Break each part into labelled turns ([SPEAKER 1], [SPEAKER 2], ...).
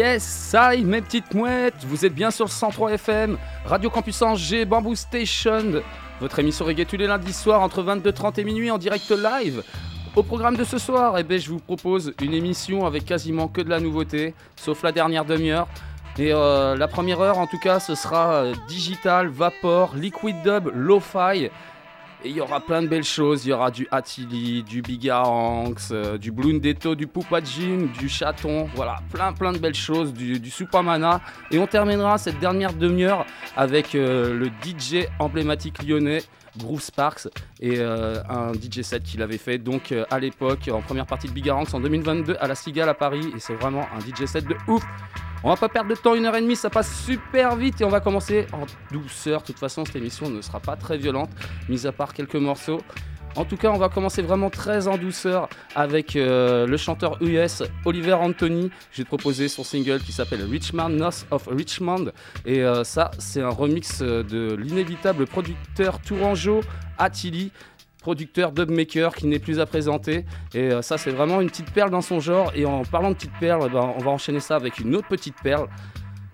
[SPEAKER 1] Yes, ça mes petites mouettes, vous êtes bien sur le 103 FM, Radio Campus Angers, Bamboo Station, votre émission reggae tous les lundis soirs entre 22h30 et minuit en direct live. Au programme de ce soir, eh ben, je vous propose une émission avec quasiment que de la nouveauté, sauf la dernière demi-heure. Et euh, la première heure, en tout cas, ce sera euh, digital, vapor, liquid dub, lo-fi. Et il y aura plein de belles choses. Il y aura du Attili, du Bigaranx, euh, du Blundetto, du Poupajin, du Chaton. Voilà, plein plein de belles choses, du, du Supamana. Et on terminera cette dernière demi-heure avec euh, le DJ emblématique lyonnais. Groove Sparks et euh, un DJ set qu'il avait fait donc euh, à l'époque en première partie de Bigaranx en 2022 à la Cigale à Paris et c'est vraiment un DJ set de ouf on va pas perdre de temps, une heure et demie, ça passe super vite et on va commencer en douceur. De toute façon, cette émission ne sera pas très violente, mis à part quelques morceaux. En tout cas, on va commencer vraiment très en douceur avec euh, le chanteur US Oliver Anthony. J'ai proposé son single qui s'appelle Richmond, North of Richmond. Et euh, ça, c'est un remix euh, de l'inévitable producteur tourangeau Attili producteur dubmaker qui n'est plus à présenter et ça c'est vraiment une petite perle dans son genre et en parlant de petite perle eh ben, on va enchaîner ça avec une autre petite perle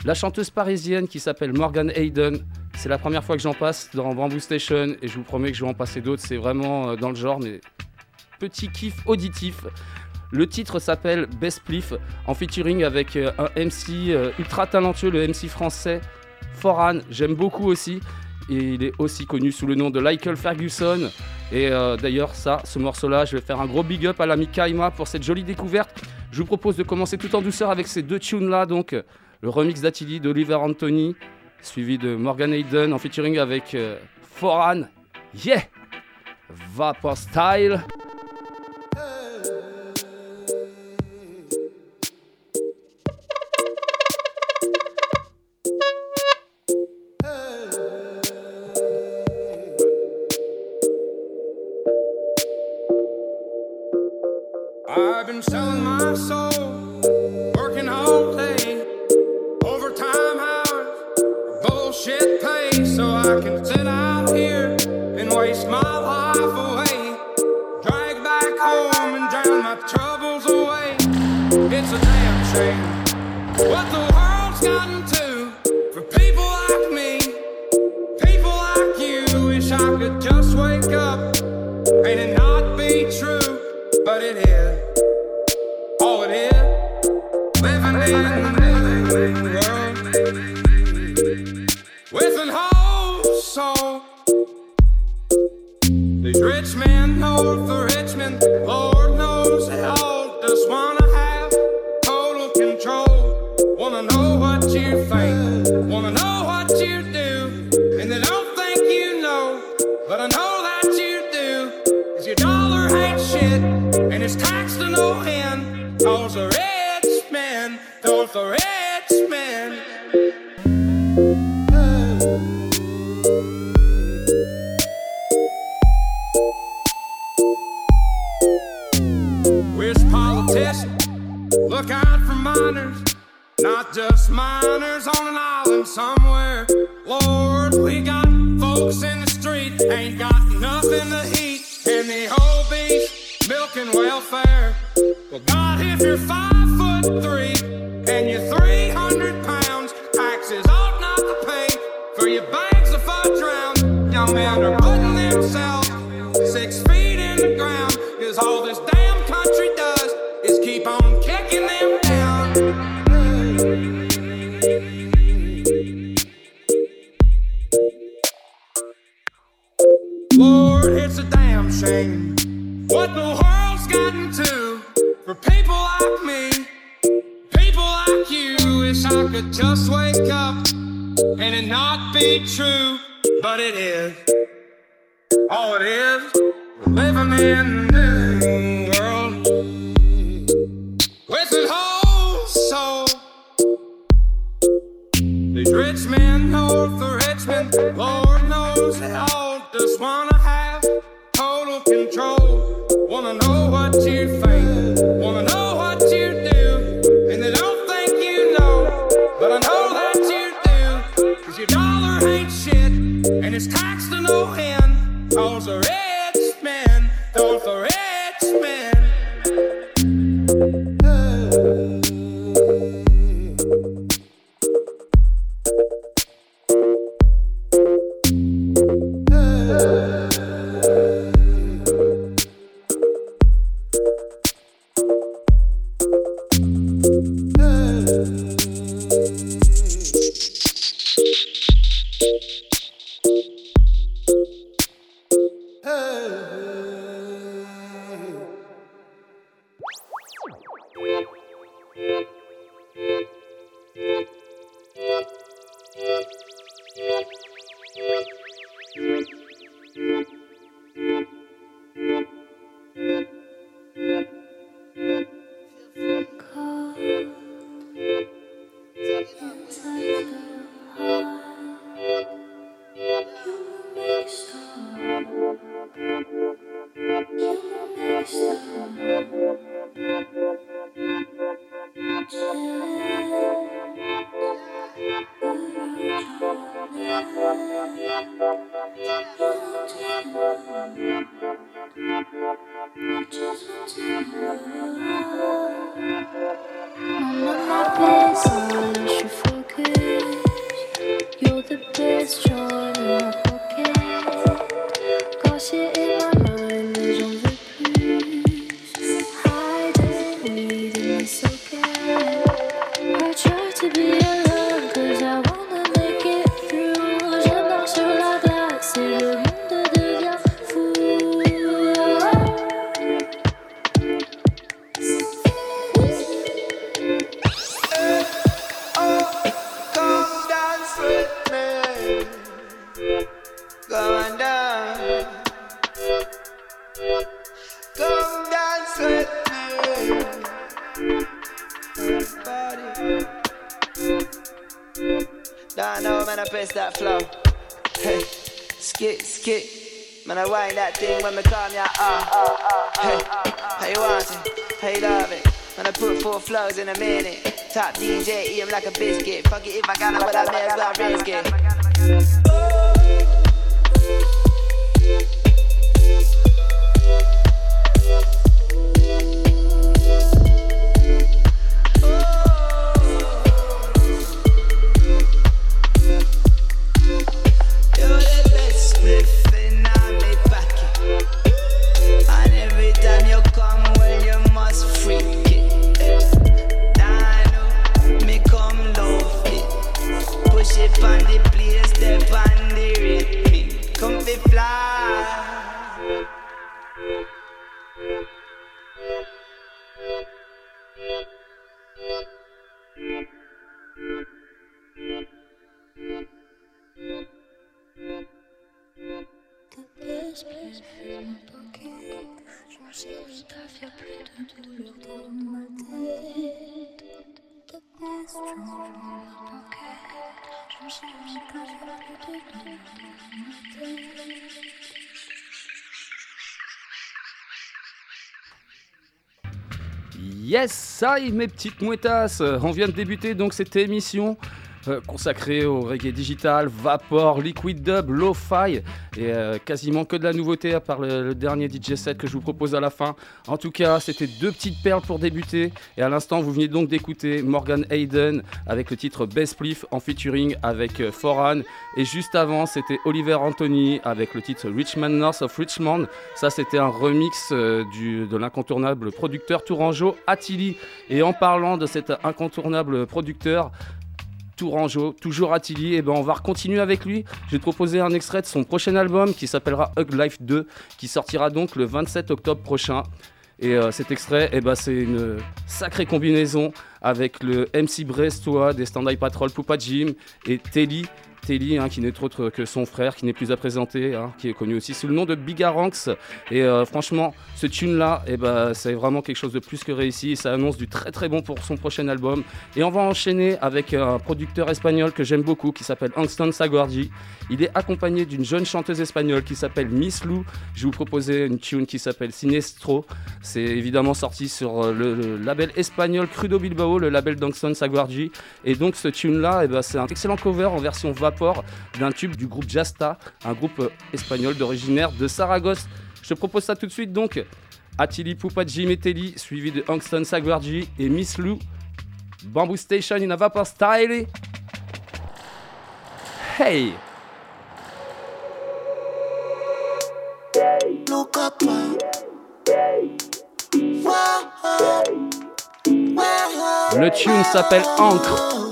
[SPEAKER 1] la chanteuse parisienne qui s'appelle Morgan Hayden c'est la première fois que j'en passe dans Bamboo Station et je vous promets que je vais en passer d'autres c'est vraiment euh, dans le genre mais petit kiff auditif le titre s'appelle Best Pliff en featuring avec euh, un MC euh, ultra talentueux le MC français Foran j'aime beaucoup aussi et il est aussi connu sous le nom de Michael Ferguson. Et d'ailleurs, ça, ce morceau-là, je vais faire un gros big up à l'ami Kaima pour cette jolie découverte. Je vous propose de commencer tout en douceur avec ces deux tunes-là, donc le remix d'Attili d'Oliver Anthony, suivi de Morgan Hayden en featuring avec euh, Foran. Yeah! Vapor Style. Yes, ça y mes petites mouettasses. On vient de débuter donc cette émission consacré au reggae digital, vapor, liquid dub, lo-fi et euh, quasiment que de la nouveauté à part le, dernier DJ set que je vous propose à la fin. En tout cas, c'était deux petites perles pour débuter et à l'instant, vous venez donc d'écouter Morgan Hayden avec le titre Best Spliff en featuring avec euh, Foran et juste avant, c'était Oliver Anthony avec le titre Richmond North of Richmond. Ça, c'était un remix du, de l'incontournable producteur Tourangeau Attili. Et en parlant de cet incontournable producteur, Tourangeau, toujours Attili, et ben on va continuer avec lui. Je vais te proposer un extrait de son prochain album qui s'appellera Hug Life 2, qui sortira donc le 27 octobre prochain. Et euh, cet extrait, eh ben, c'est une sacrée combinaison avec le MC Brestois des Stand Patrol Poupa Jim et Telly Telly, hein, qui n'est autre que son frère, qui n'est plus à présenter, hein, qui est connu aussi sous le nom de Bigaranx. Et euh, franchement, ce tune-là, eh ben, c'est vraiment quelque chose de plus que réussi. Ça annonce du très très bon pour son prochain album. Et on va enchaîner avec un producteur espagnol que j'aime beaucoup, qui s'appelle Angston Saguardi. Il est accompagné d'une jeune chanteuse espagnole qui s'appelle Miss Lou. Je vais vous proposer une tune qui s'appelle Sinestro. C'est évidemment sorti sur euh, le, label espagnol Crudo Bilbao, le label d'Angston Saguardi. Et donc ce tune-là, eh ben, c'est un excellent cover en version vapeur d'un tube du groupe Jasta, un groupe espagnol d'originaire de Saragosse. Je te propose ça tout de suite donc. Attili Pupaji Metelli, suivi de Angston Sagwarji et Miss Lou. Bamboo Station in a Vapor Style. Hey!
[SPEAKER 2] Look. Le tune s'appelle Encre.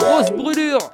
[SPEAKER 2] Grosse brûlure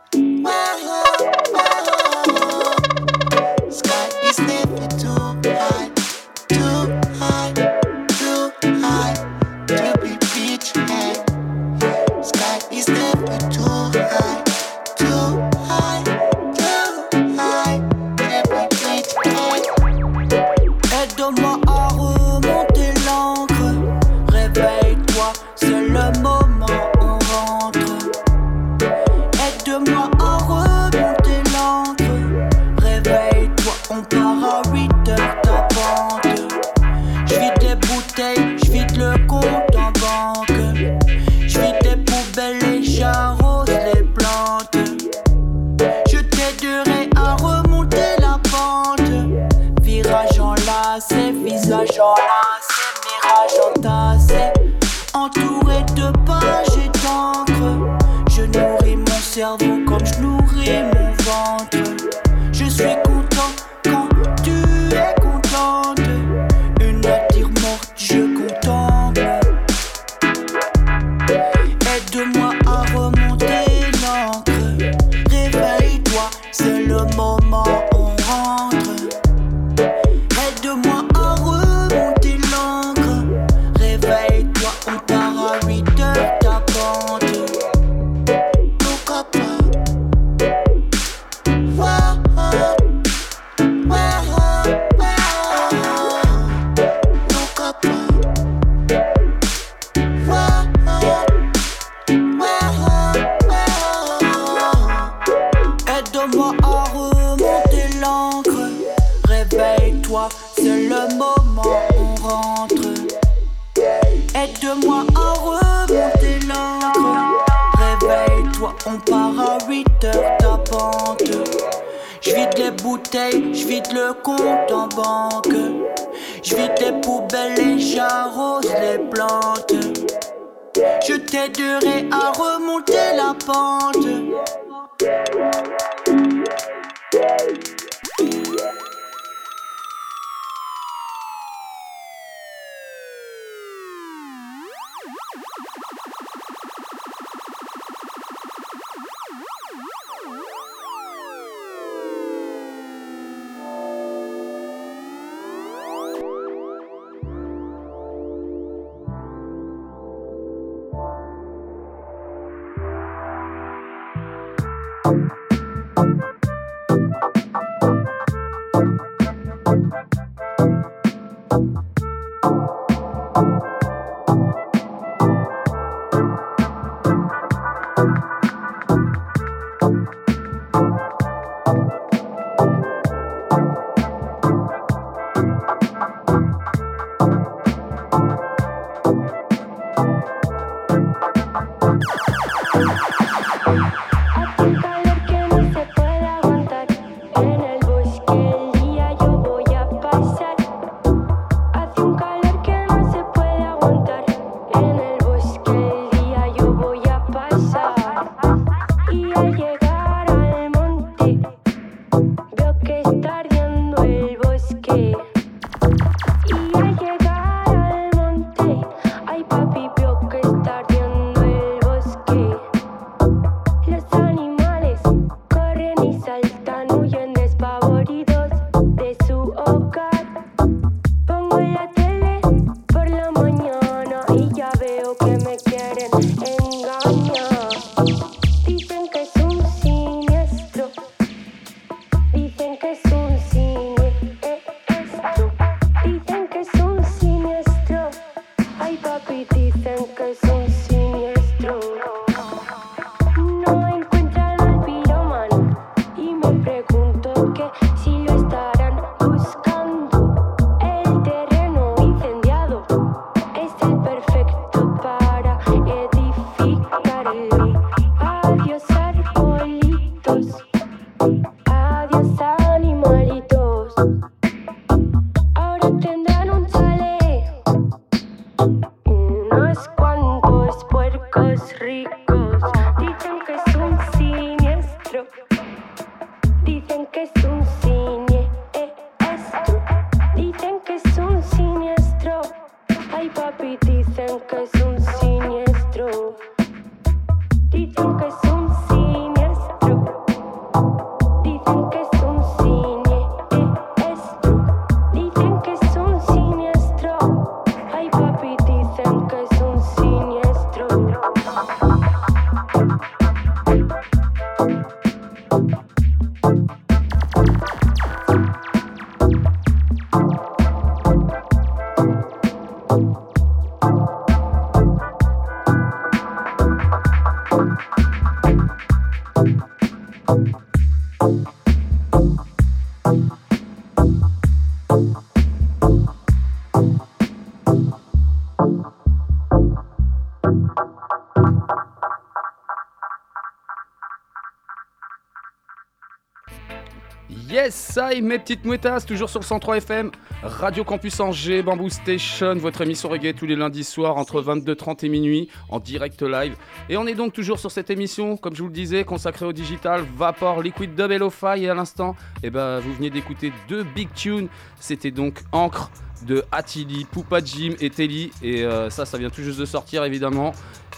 [SPEAKER 1] Est, mes petites mouettasses, toujours sur le 103 FM, Radio Campus Angers, Bamboo Station, votre émission reggae tous les lundis soirs entre 22h30 et minuit en direct live. Et on est donc toujours sur cette émission, comme je vous le disais, consacrée au digital, Vapor, Liquid Dub et. Et à l'instant, eh ben, vous veniez d'écouter deux big tunes. C'était donc Encre de Attili, Poupa Jim et Telly. Et euh, ça, ça vient tout juste de sortir évidemment.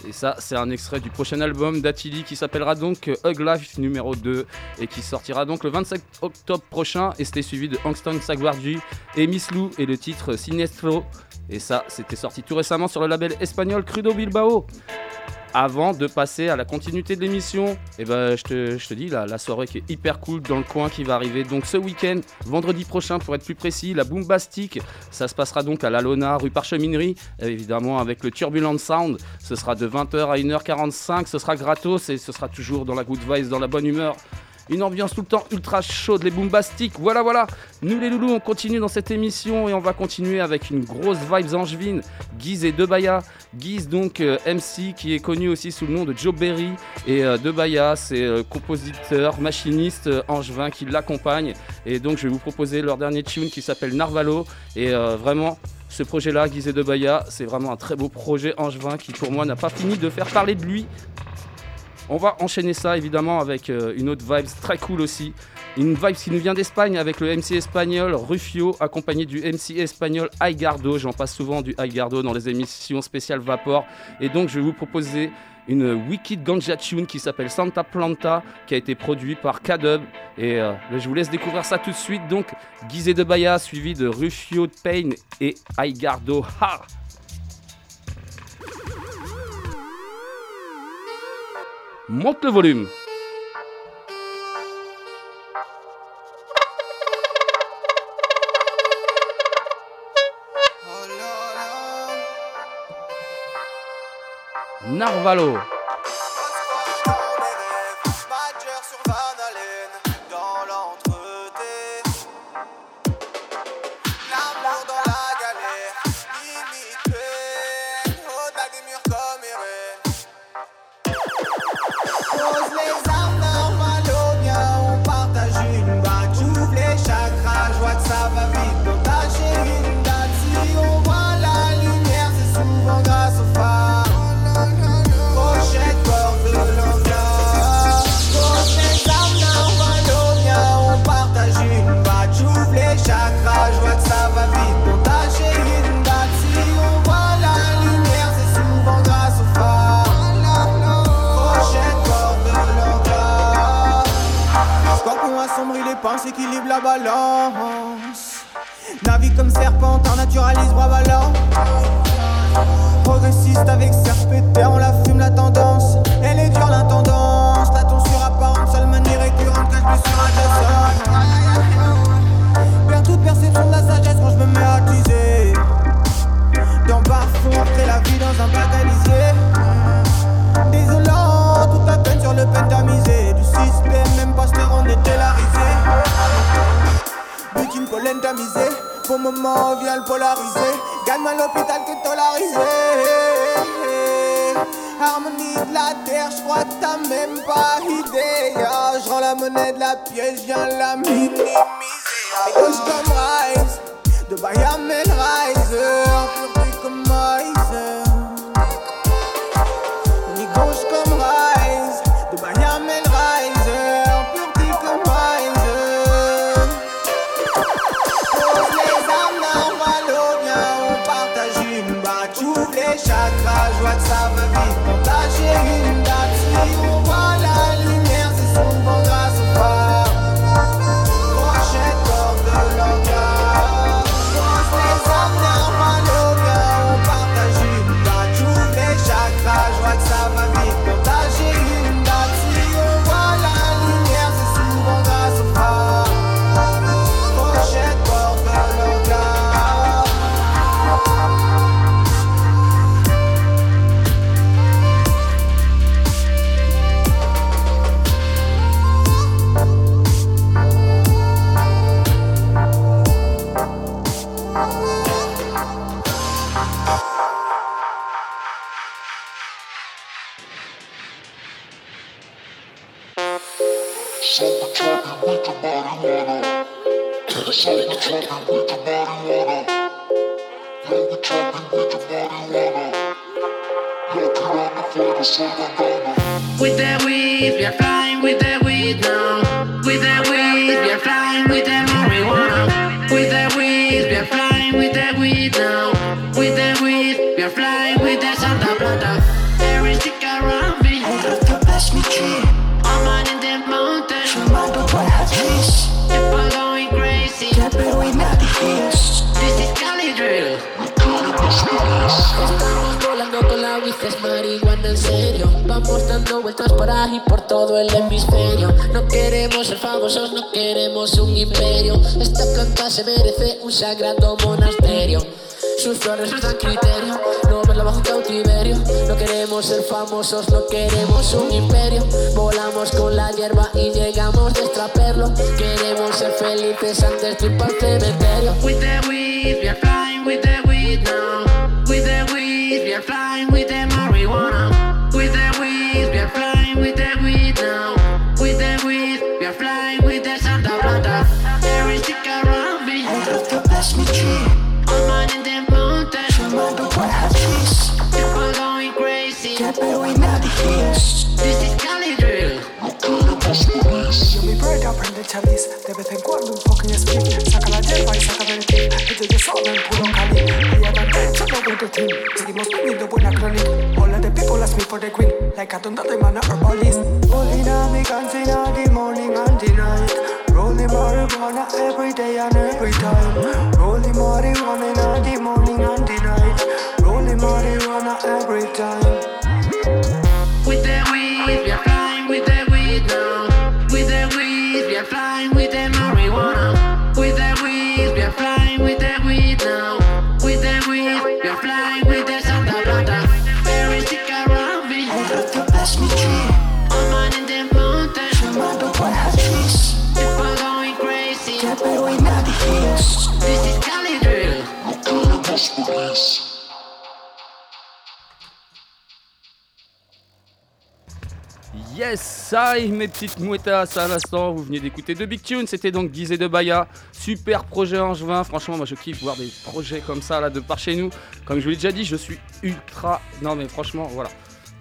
[SPEAKER 1] Et ça, c'est un extrait du prochain album d'Attili qui s'appellera donc Hug Life numéro 2 et qui sortira donc le 25 octobre prochain. Et c'était suivi de Angston Sagwardi et Miss Lou et le titre Sinestro. Et ça, c'était sorti tout récemment sur le label espagnol Crudo Bilbao. Avant de passer à la continuité de l'émission, eh ben, je, te, dis la, soirée qui est hyper cool dans le coin qui va arriver. Donc ce week-end, vendredi prochain pour être plus précis, la Boombastic, ça se passera donc à la Lona, rue Parcheminerie, évidemment avec le Turbulent Sound. Ce sera de 20h à 1h45, ce sera gratos et ce sera toujours dans la good vibes, dans la bonne humeur. Une ambiance tout le temps ultra chaude, les boombastiques. Voilà, voilà. Nous, les loulous, on continue dans cette émission et on va continuer avec une grosse vibes angevine. Guise et Debaya. Guise, donc, euh, MC, qui est connu aussi sous le nom de Joe Berry. Et euh, Debaya, c'est euh, compositeur, machiniste euh, angevin qui l'accompagne. Et donc, je vais vous proposer leur dernier tune qui s'appelle Narvalo. Et vraiment. Ce projet-là, Guise et Debaya, c'est vraiment un très beau projet angevin qui, pour moi, n'a pas fini de faire parler de lui. On va enchaîner ça évidemment avec euh, une autre vibe très cool aussi. Une vibe qui nous vient d'Espagne avec le MC espagnol Rufio accompagné du MC espagnol Aigardo. J'en passe souvent du Aigardo dans les émissions spéciales Vapor. Et donc je vais vous proposer une wicked ganja tune qui s'appelle Santa Planta qui a été produit par K-Dub. Et euh, je vous laisse découvrir ça tout de suite. Donc Guizé de Baya suivi de Rufio de Pain et Aigardo. Ha Monte le volume. Narvalo.
[SPEAKER 3] Équilibre la balance. Navigue comme serpent, en naturalise bravalant. Progressiste avec serpétaire, on la fume la tendance. Elle est dure l'intendance. La tonsure apparente, seule manière récurrente, cache blessure adjacente. Perds toute perception de la sagesse quand je me mets à teaser. Dans bas fond, après la vie dans un lisier. Désolant, toute la peine sur le pentamisé. Du système, même pas on était la risée. Butine pollen tamisé. Bon moment, vient le polariser. Gagne à l'hôpital que tolarisé. Harmonie de la terre, je crois que t'as même pas idée. Ah, Je rends la monnaie de la pièce, viens la minimiser. Gauche comme Rise, de Bayamel Riser,
[SPEAKER 1] mes petites mouettas à l'instant, vous venez d'écouter de Big Tune, c'était donc Gizé de Baya, super projet juin, franchement moi je kiffe voir des projets comme ça là de par chez nous, comme je vous l'ai déjà dit, je suis ultra, non mais franchement voilà,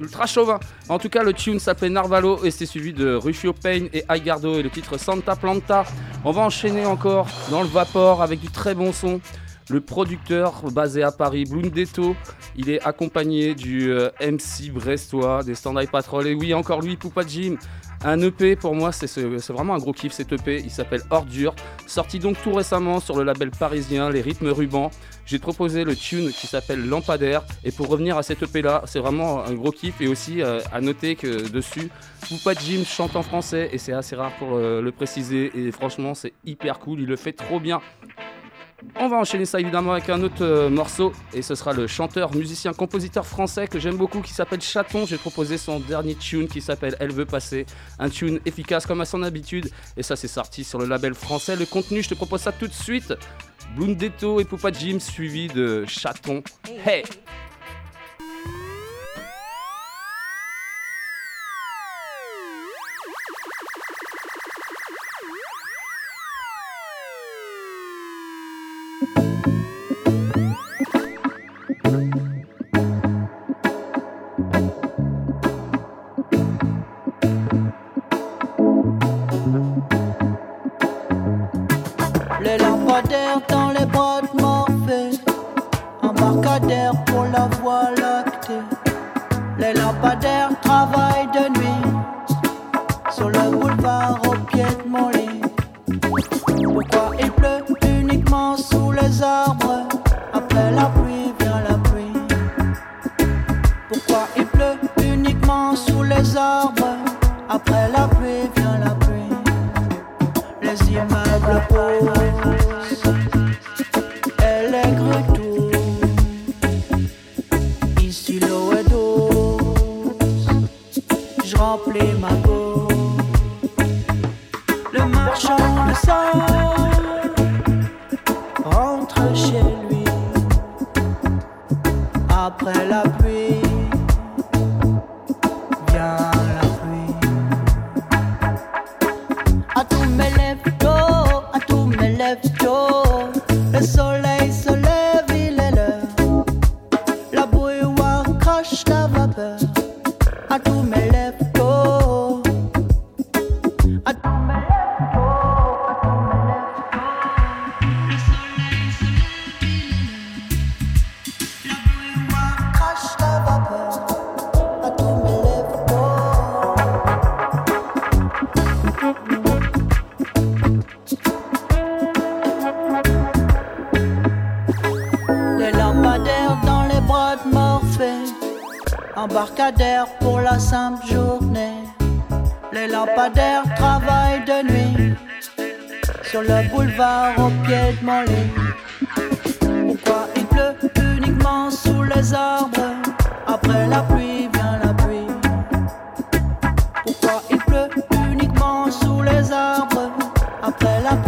[SPEAKER 1] ultra chauvin. En tout cas le tune s'appelait Narvalo et c'est suivi de Rufio Payne et Aigardo et le titre Santa Planta. On va enchaîner encore dans le vapor avec du très bon son. Le producteur basé à Paris, Blundetto, il est accompagné du euh, MC brestois des Stand-By Patrol. Et oui, encore lui, Poupa Jim. Un EP, pour moi, c'est vraiment un gros kiff cet EP. Il s'appelle Ordure. Sorti donc tout récemment sur le label parisien Les Rythmes Rubans. J'ai proposé le tune qui s'appelle Lampadaire. Et pour revenir à cet EP là, c'est vraiment un gros kiff. Et aussi euh, à noter que dessus, Poupa Jim chante en français. Et c'est assez rare pour euh, le préciser. Et franchement, c'est hyper cool. Il le fait trop bien. On va enchaîner ça évidemment avec un autre euh, morceau et ce sera le chanteur, musicien, compositeur français que j'aime beaucoup qui s'appelle Chaton. J'ai proposé son dernier tune qui s'appelle Elle veut passer, un tune efficace comme à son habitude et ça c'est sorti sur le label français. Le contenu, je te propose ça tout de suite. Blundetto et Poupa Jim suivi de Chaton. Hey
[SPEAKER 2] la voie lactée Les lampadaires travaillent de nuit. Sur le boulevard au pied de mon lit. Pourquoi il pleut uniquement sous les arbres? Embarcadère pour la simple journée. Les lampadaires travaillent de nuit. Sur le boulevard au pied de mon lit. Pourquoi il pleut uniquement sous les arbres? Après la pluie vient la pluie. Pourquoi il pleut uniquement sous les arbres? Après la pluie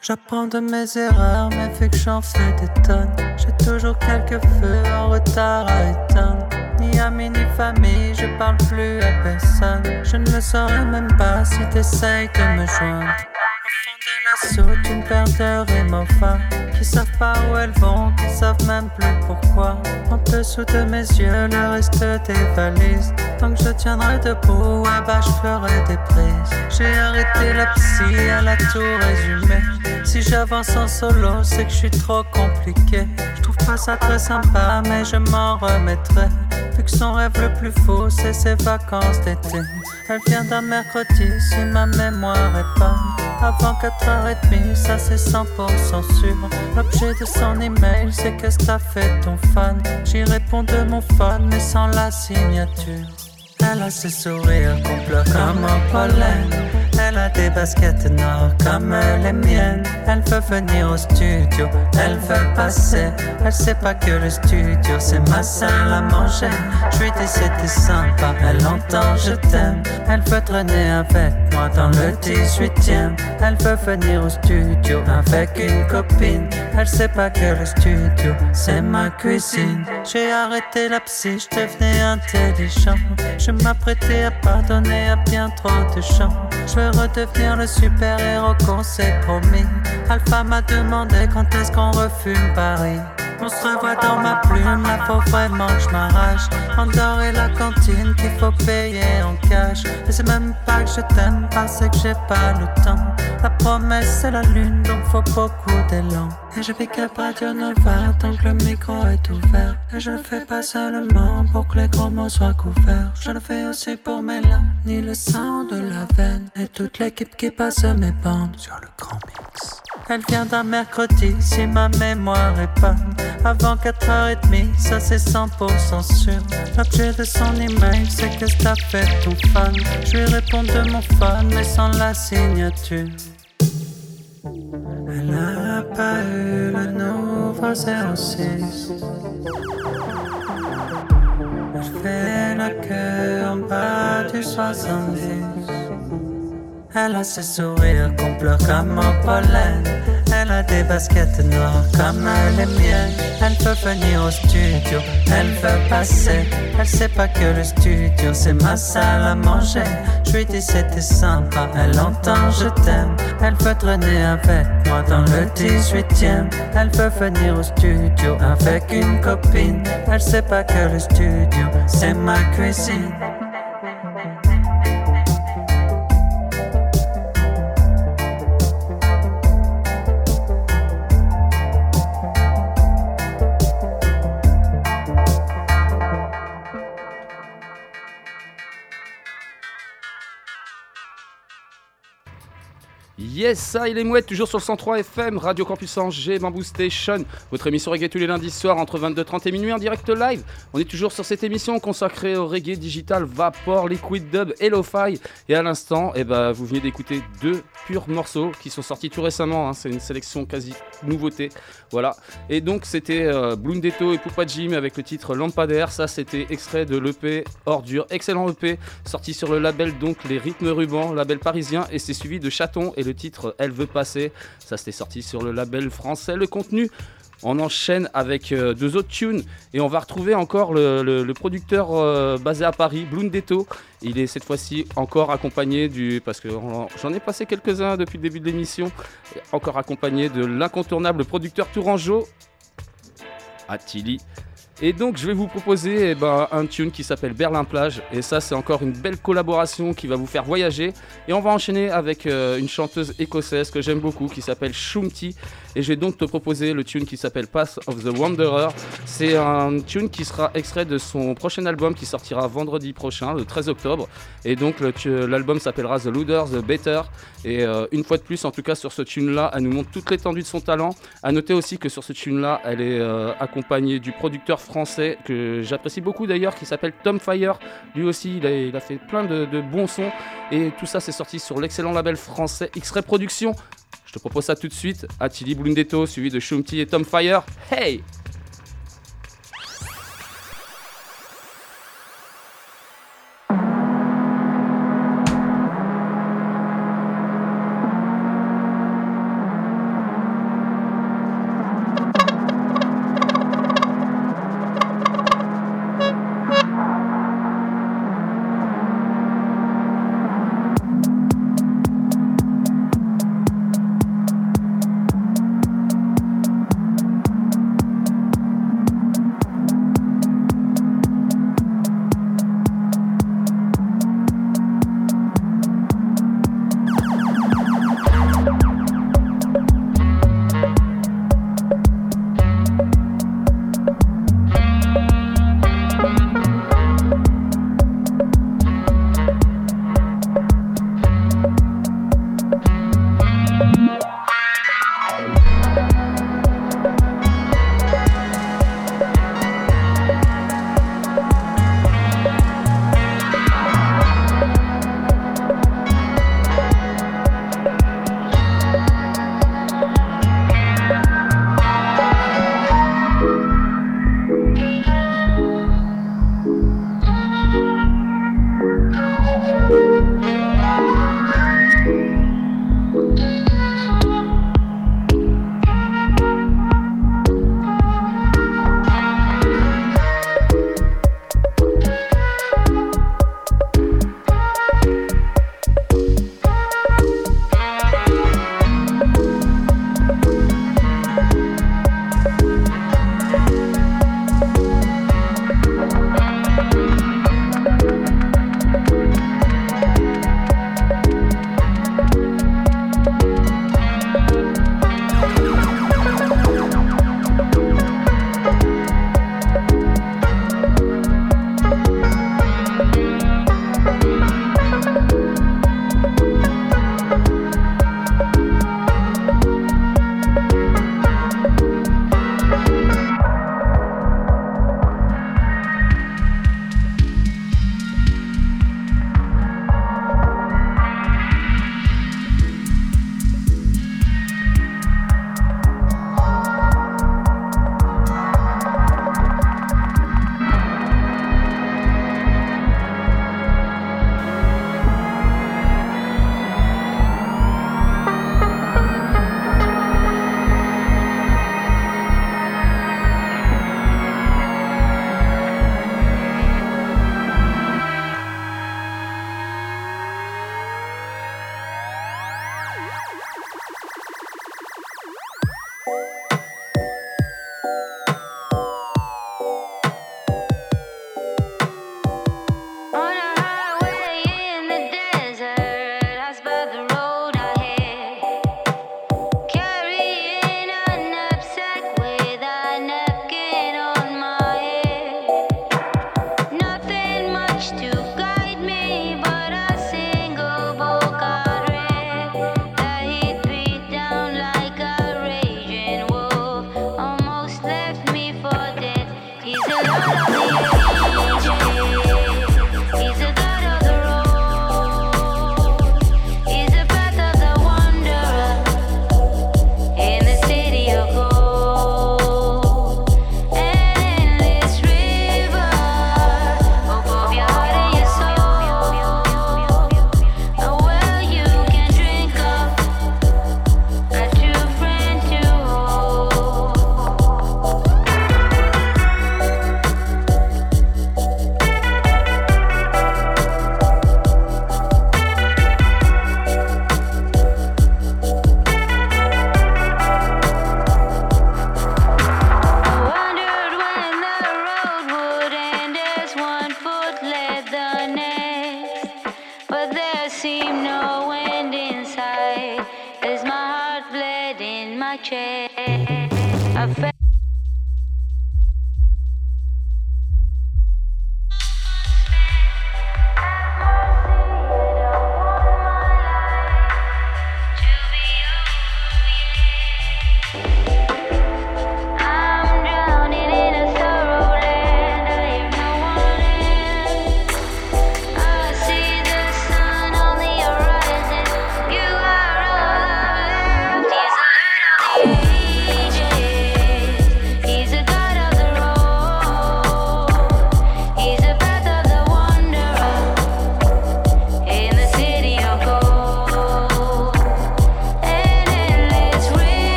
[SPEAKER 4] J'apprends de mes erreurs, mais vu que j'en fais des tonnes, j'ai toujours quelques feux en retard à éteindre. Ni amis ni famille, je parle plus à personne. Je ne le saurais même pas si t'essayes de me joindre. Saute une paire et enfin Qui savent pas où elles vont, qui savent même plus pourquoi. En dessous de mes yeux, le reste des valises. Tant que je tiendrai debout, ouais bah je ferai des prises. J'ai arrêté la psy, elle a tout résumé Si j'avance en solo, c'est que je suis trop compliqué Je trouve pas ça très sympa, mais je m'en remettrai Vu que son rêve le plus fou, c'est ses vacances d'été Elle vient d'un mercredi, si ma mémoire est bonne avant 4h30, ça c'est 100% sûr. L'objet de son email, c'est qu'est-ce que t'as fait ton fan? J'y réponds de mon phone, mais sans la signature. Elle a ses sourires qu'on pleure comme un pollen. Elle a des baskets noires comme les miennes. Elle veut venir au studio, elle veut passer. Elle sait pas que le studio c'est ma salle à manger. Je lui dis c'était sympa, elle entend je t'aime. Elle veut traîner avec moi dans le 18ème. Elle veut venir au studio avec une copine. Elle sait pas que le studio c'est ma cuisine. J'ai arrêté la psy, je devenais intelligent. Je m'apprêtais à pardonner à bien trop de gens. Redevenir le super-héros qu'on s'est promis. Alpha m'a demandé quand est-ce qu'on refume Paris. On se revoit dans ma plume, là faut vraiment que je m'arrache. En dehors et la cantine qu'il faut payer en cash. Et c'est même pas que je t'aime pas, c'est que j'ai pas le temps. La promesse c'est la lune, donc faut beaucoup d'élan. Et je vis que Radio Nova tant que le micro est ouvert. Et je le fais pas seulement pour que les gros mots soient couverts. Je le fais aussi pour Mélan, ni le sang de la veine. Et toute l'équipe qui passe mes bandes sur le grand mix. Elle vient d'un mercredi, si ma mémoire est bonne. avant 4h30, ça c'est 100% sûr. L'objet de son email, c'est qu'est-ce que t'as fait ton fan. Je lui réponds de mon phone, mais sans la signature. Elle n'a pas eu le nouveau 06. Elle fait la queue en bas du 70. Elle a ses sourires qu'on pleure comme au pollen. Elle a des baskets noires comme les miennes. Elle veut venir au studio, elle veut passer. Elle sait pas que le studio c'est ma salle à manger. Je lui dis c'était sympa, elle entend je t'aime. Elle veut traîner avec moi dans le 18ème. Elle veut venir au studio avec une copine. Elle sait pas que le studio c'est ma cuisine.
[SPEAKER 1] Yes, ça, il est mouette, toujours sur le 103 FM, Radio Campus Angers, Bamboo Station, votre émission reggae tous les lundis soirs entre 22h30 et minuit en direct live. On est toujours sur cette émission consacrée au reggae digital, vapor, liquid dub et lo-fi. Et à l'instant, eh ben, vous venez d'écouter deux purs morceaux qui sont sortis tout récemment, hein. c'est une sélection quasi nouveauté. Voilà. Et donc, c'était euh, Blundetto et Poupa Jim avec le titre Lampadaire. Ça, c'était extrait de l'EP Ordure, excellent EP, sorti sur le label donc Les Rythmes Rubans, label parisien, et c'est suivi de Chaton et le titre Elle veut passer. Ça, c'était sorti sur le label français. Le contenu. On enchaîne avec euh, deux autres tunes et on va retrouver encore le, producteur euh, basé à Paris, Blundetto. Il est cette fois-ci encore accompagné du. Parce que j'en ai passé quelques-uns depuis le début de l'émission. Encore accompagné de l'incontournable producteur tourangeau, Attili. Et donc je vais vous proposer eh ben, un tune qui s'appelle Berlin Plage. Et ça c'est encore une belle collaboration qui va vous faire voyager. Et on va enchaîner avec euh, une chanteuse écossaise que j'aime beaucoup qui s'appelle Shumti. Et je vais donc te proposer le tune qui s'appelle Path of the Wanderer. C'est un tune qui sera extrait de son prochain album qui sortira vendredi prochain, le 13 octobre. Et donc l'album s'appellera The Looter, The Better. Et euh, une fois de plus, en tout cas sur ce tune-là, elle nous montre toute l'étendue de son talent. À noter aussi que sur ce tune-là, elle est euh, accompagnée du producteur français que j'apprécie beaucoup d'ailleurs, qui s'appelle Tom Fire. Lui aussi, il a, il a fait plein de, de bons sons. Et tout ça, c'est sorti sur l'excellent label français X-Ray Productions. Je te propose ça tout de suite. Attili Blundetto, suivi de Shumti et Tom Fire. Hey!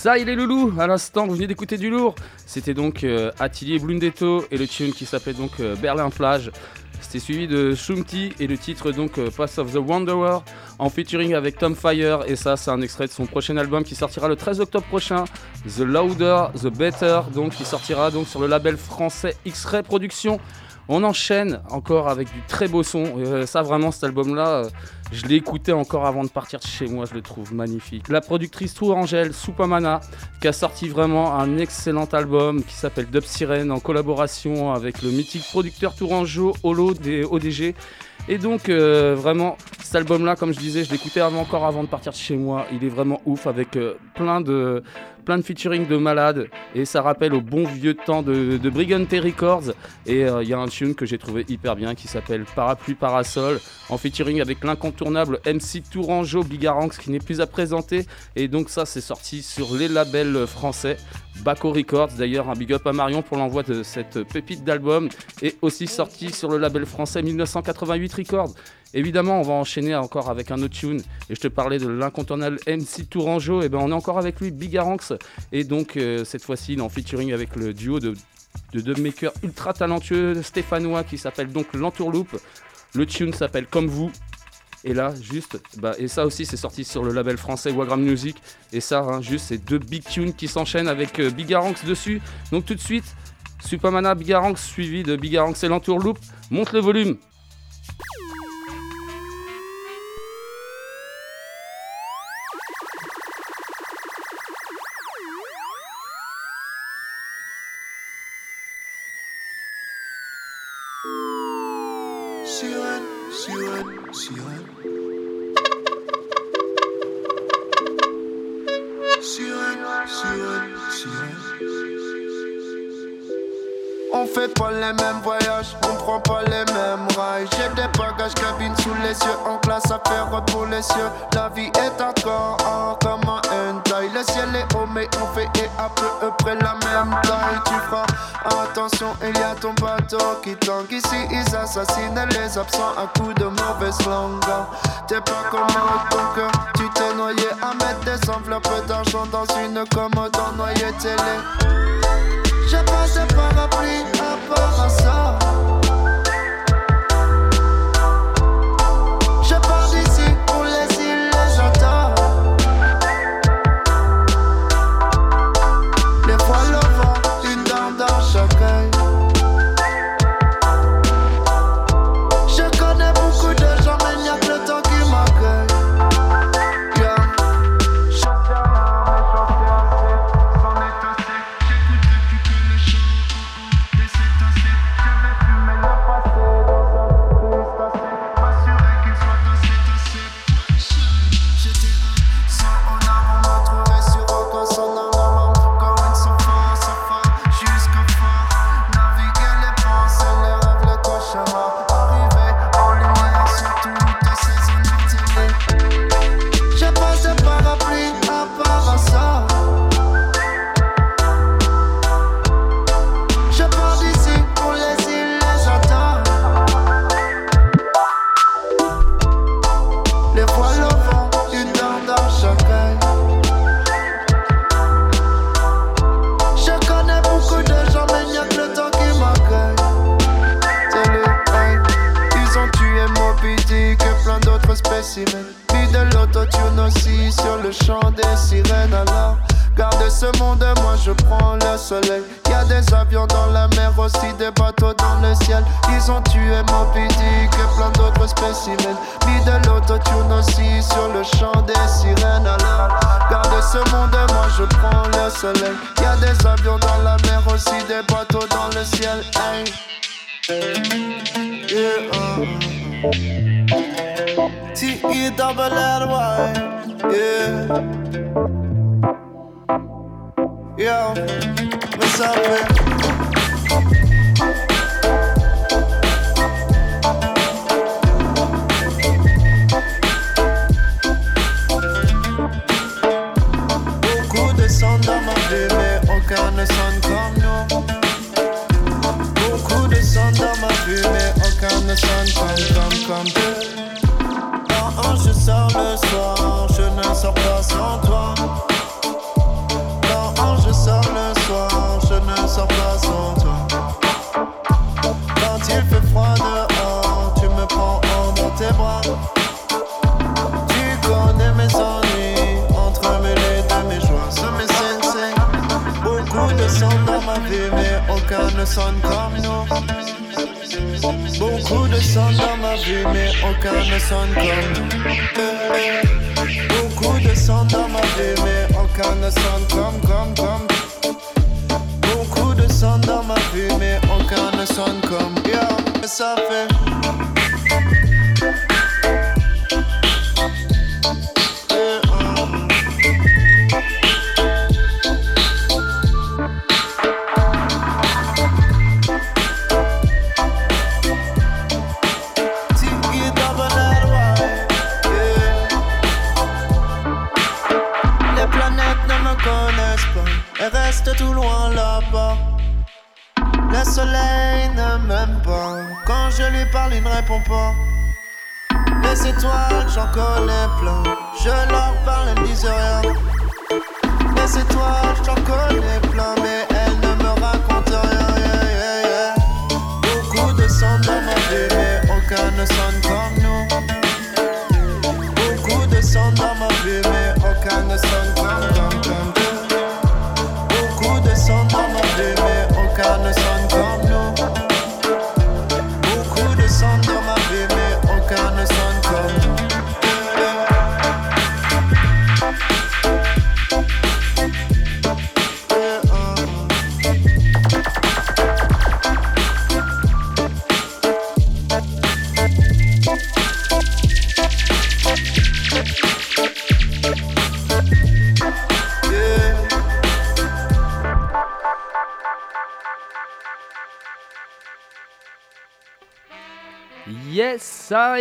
[SPEAKER 1] Ça, il est loulou. À l'instant, vous venez d'écouter du lourd. C'était donc euh, Blundetto et le tune qui s'appelait donc euh, Berlin Plage. C'était suivi de Shumti et le titre donc euh, Pass of the Wanderer en featuring avec Tom Fire. Et ça, c'est un extrait de son prochain album qui sortira le 13 octobre prochain. The Louder, The Better, donc qui sortira donc sur le label français X-Ray Productions. On enchaîne encore avec du très beau son. Euh, ça, vraiment, cet album-là, euh, je l'ai écouté encore avant de partir de chez moi. Je le trouve magnifique. La productrice Tourangelle, Supamana, qui a sorti vraiment un excellent album qui s'appelle Dub Sirene en collaboration avec le mythique producteur Tourangeau, Holo des ODG. Et donc, euh, vraiment, cet album-là, comme je disais, je l'écoutais avant, encore avant de partir de chez moi. Il est vraiment ouf avec plein de de featuring de malades et ça rappelle au bon vieux temps de, de Brigante Records. Et euh, il y a un tune que j'ai trouvé hyper bien qui s'appelle Parapluie Parasol en featuring avec l'incontournable MC Tourangeau Bigaranx qui n'est plus à présenter. Et donc ça c'est sorti sur les labels français Baco Records. D'ailleurs un big up à Marion pour l'envoi de cette pépite d'album. Et aussi sorti sur le label français 1988 Records Évidemment, on va enchaîner encore avec un autre tune. Et je te parlais de l'incontournable MC Tourangeau. Et ben, on est encore avec lui, Bigaranx. Et donc, euh, cette fois-ci, il en featuring avec le duo de, de deux makers ultra talentueux stéphanois qui s'appelle donc l'Entourloupe. Le tune s'appelle Comme vous. Et là, juste, bah, et ça aussi, c'est sorti sur le label français Wagram Music. Et ça, hein, juste, c'est deux big tunes qui s'enchaînent avec euh, Bigaranx dessus. Donc, tout de suite, Supamana Bigaranx suivi de Bigaranx et l'Entourloupe. Monte le volume.
[SPEAKER 5] Yo, what's up, man? Beaucoup de sons dans ma vie, mais aucun ne sonne comme. Beaucoup de sons dans ma vie, mais aucun ne sonne comme, comme, comme. Beaucoup de sons dans ma vie, mais aucun ne sonne comme. Yo, ça fait.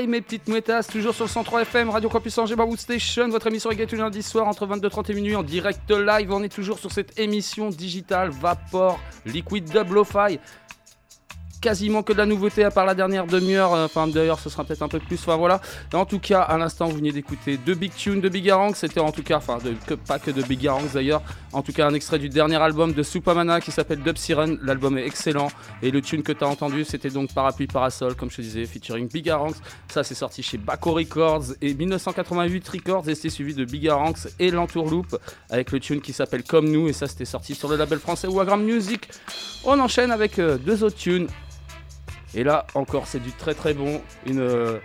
[SPEAKER 1] Mes petites mouettasses, toujours sur le 103 FM, Radio Campus Angers, Barwood Station, votre émission reggae tous les lundis soir entre 22h30 et minuit en direct live. On est toujours sur cette émission digitale Vapor Liquid Dub Lo-Fi. Quasiment que de la nouveauté à part la dernière demi-heure. euh, Enfin, d'ailleurs, ce sera peut-être un peu plus. Enfin, voilà. En tout cas, à l'instant, vous venez d'écouter deux Big Tunes de Big Harangue. C'était en tout cas, enfin, de- pas que de Big Harangue d'ailleurs. En tout cas, un extrait du dernier album de Supamana qui s'appelle Dub Siren. L'album est excellent. Et le tune que tu as entendu, c'était donc Parapluie Parasol, comme je te disais, featuring Big Harangues. Ça, c'est sorti chez Baco Records et 1988 Records. Et c'était suivi de Big Harangues et l'Entourloupe avec le tune qui s'appelle Comme nous. Et ça, c'était sorti sur le label français Wagram Music. On enchaîne avec euh, deux autres tunes. Et là, encore, c'est du très très bon. Une euh,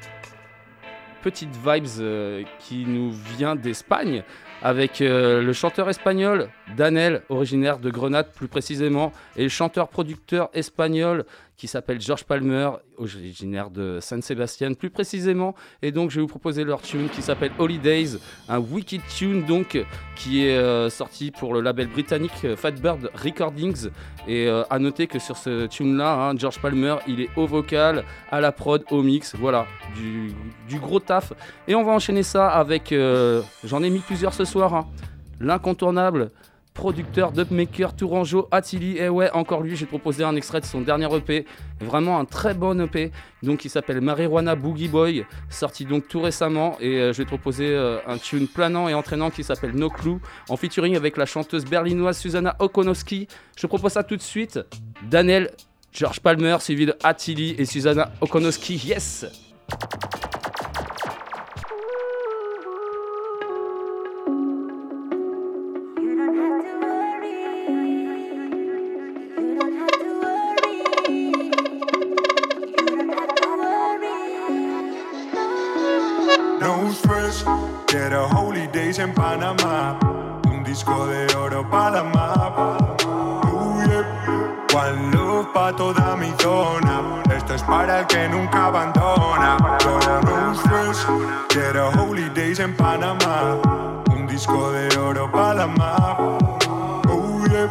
[SPEAKER 1] petite vibes euh, qui nous vient d'Espagne avec euh, le chanteur espagnol Danel, originaire de Grenade plus précisément, et le chanteur-producteur espagnol qui s'appelle George Palmer, originaire de San Sebastian plus précisément. Et donc je vais vous proposer leur tune qui s'appelle Holidays, un wicked tune donc qui est euh, sorti pour le label britannique euh, Fatbird Recordings. Et euh, à noter que sur ce tune-là, hein, George Palmer, il est au vocal, à la prod, au mix, voilà, du, gros taf. Et on va enchaîner ça avec, j'en ai mis plusieurs ce soir, hein, l'incontournable producteur, dubmaker, tourangeau, Attili. Et ouais, encore lui, j'ai proposé un extrait de son dernier EP. Vraiment un très bon EP. Donc, il s'appelle Marijuana Boogie Boy, sorti donc tout récemment. Et euh, je vais te proposer euh, un tune planant et entraînant qui s'appelle No Clue, en featuring avec la chanteuse berlinoise Susanna Okonowski. Je te propose ça tout de suite. Daniel, George Palmer, suivi de Attili et Susanna Okonowski. Yes!
[SPEAKER 6] Quiero holidays en Panamá. Un disco de oro para la mapa. Yeah. One love pa' toda mi zona. Esto es para el que nunca abandona. Stress, quiero holidays en Panamá. Un disco de oro para la mapa. Yeah.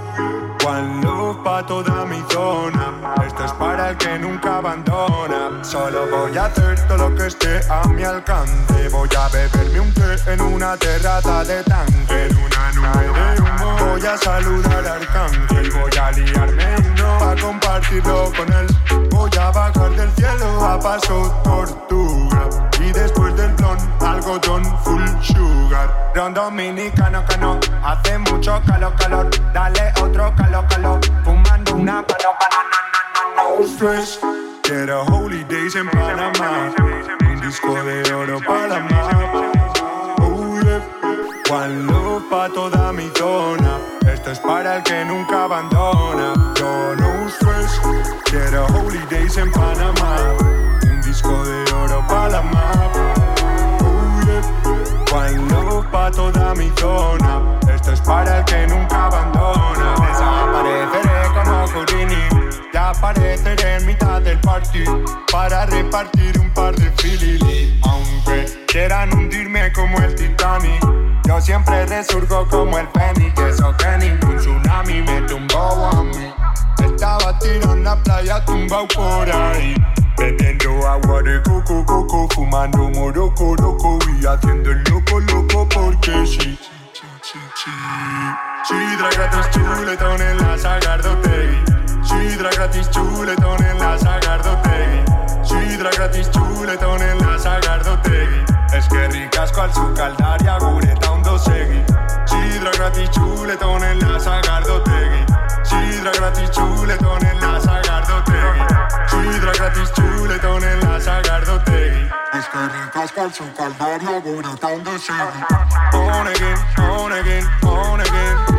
[SPEAKER 6] One pa' toda mi zona. Esto es para el que nunca abandona. Solo voy a hacer todo lo que esté a mi alcance. Voy a beberme un té en una terraza de tanque. En Voy a saludar al arcángel. Voy a liarme uno para compartirlo con él. Voy a bajar del cielo a paso tortuga. Y después del blon, algodón full sugar. Ron dominicano, cano. Hace mucho calor, calor. Dale otro calor, calor. Fumando un no, no, no stress. Quiero holidays en Panamá. Un disco de oro para. One pa' toda mi zona. Esto es para el que nunca abandona. Yo no stress. Quiero holidays en Panamá. Un disco de oro para la mapa. Oh, yeah. Pa' toda mi zona. Esto es para el que nunca abandona. Desapareceré como Houdini. Ya apareceré en mitad del party para repartir un par de filili. Aunque quieran hundirme siempre resurgo como el Fénix. Eso que ningún tsunami me tumbó a mí. Estaba tirando en la playa tumbado por ahí. Bebiendo agua de coco, coco, fumando moroco, loco y haciendo el loco, loco porque sí. Sidra gratis chuletón en la Sagardotegui Sidra gratis chuletón en la Sagardotegui Sidra gratis chuletón en la Sagardotegui Es que ricasco al su caldaria gureta un dosegui Sidra gratis chuletón en la Sagardotegui Sidra gratis chuletón en la Sagardotegui Sidra gratis chuletón en la Sagardotegui Es que ricasco al su caldaria gureta un dosegui On again, on again, on again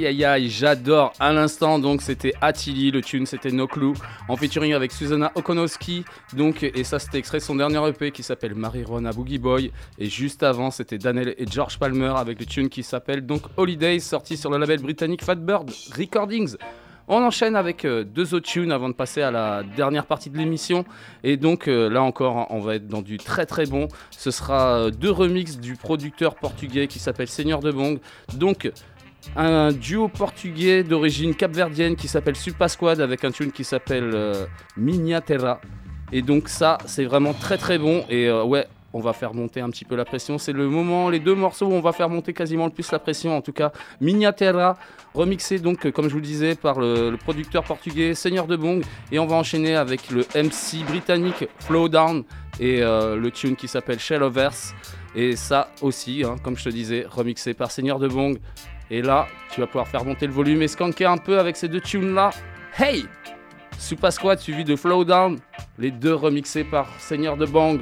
[SPEAKER 1] Aïe aïe aïe, j'adore. À l'instant, donc, c'était Attili, le tune, c'était No Clue, en featuring avec Susanna Okonowski. Donc, et ça, c'était extrait de son dernier EP qui s'appelle Marijuana Boogie Boy. Et juste avant, c'était Daniel et George Palmer avec le tune qui s'appelle donc Holidays, sorti sur le label britannique Fatbird Recordings. On enchaîne avec euh, deux autres tunes avant de passer à la dernière partie de l'émission. Et donc euh, là encore, on va être dans du très très bon. Ce sera euh, deux remixes du producteur portugais qui s'appelle Seigneur de Bong. Donc un duo portugais d'origine capverdienne qui s'appelle Supa Squad avec un tune qui s'appelle euh, Minha Terra. Et donc ça, c'est vraiment très très bon. Et euh, ouais, on va faire monter un petit peu la pression. C'est le moment, les deux morceaux où on va faire monter quasiment le plus la pression. En tout cas, Minha Terra, remixé donc, euh, comme je vous le disais, par le, le producteur portugais Seigneur de Bong. Et on va enchaîner avec le MC britannique Flowdown et euh, le tune qui s'appelle Shell of Earth. Et ça aussi, hein, comme je te disais, remixé par Seigneur de Bong. Et là, tu vas pouvoir faire monter le volume et skanker un peu avec ces deux tunes là. Hey Super Squad suivi de Flowdown, les deux remixés par Seigneur de Bang.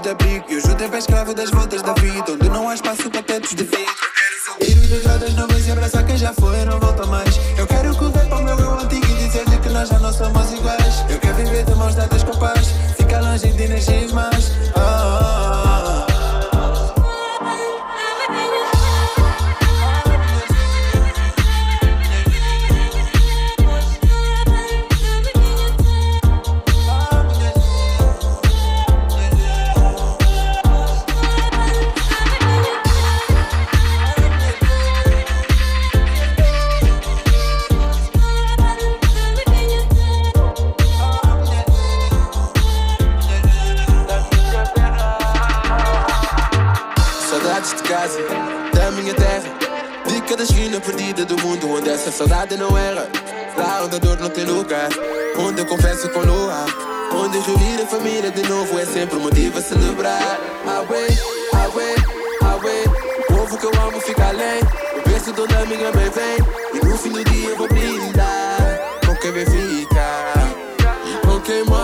[SPEAKER 7] De abrigo. E tempo é escravo das voltas da eu vou brilhar. Porque
[SPEAKER 8] verifica. Porque
[SPEAKER 9] mano.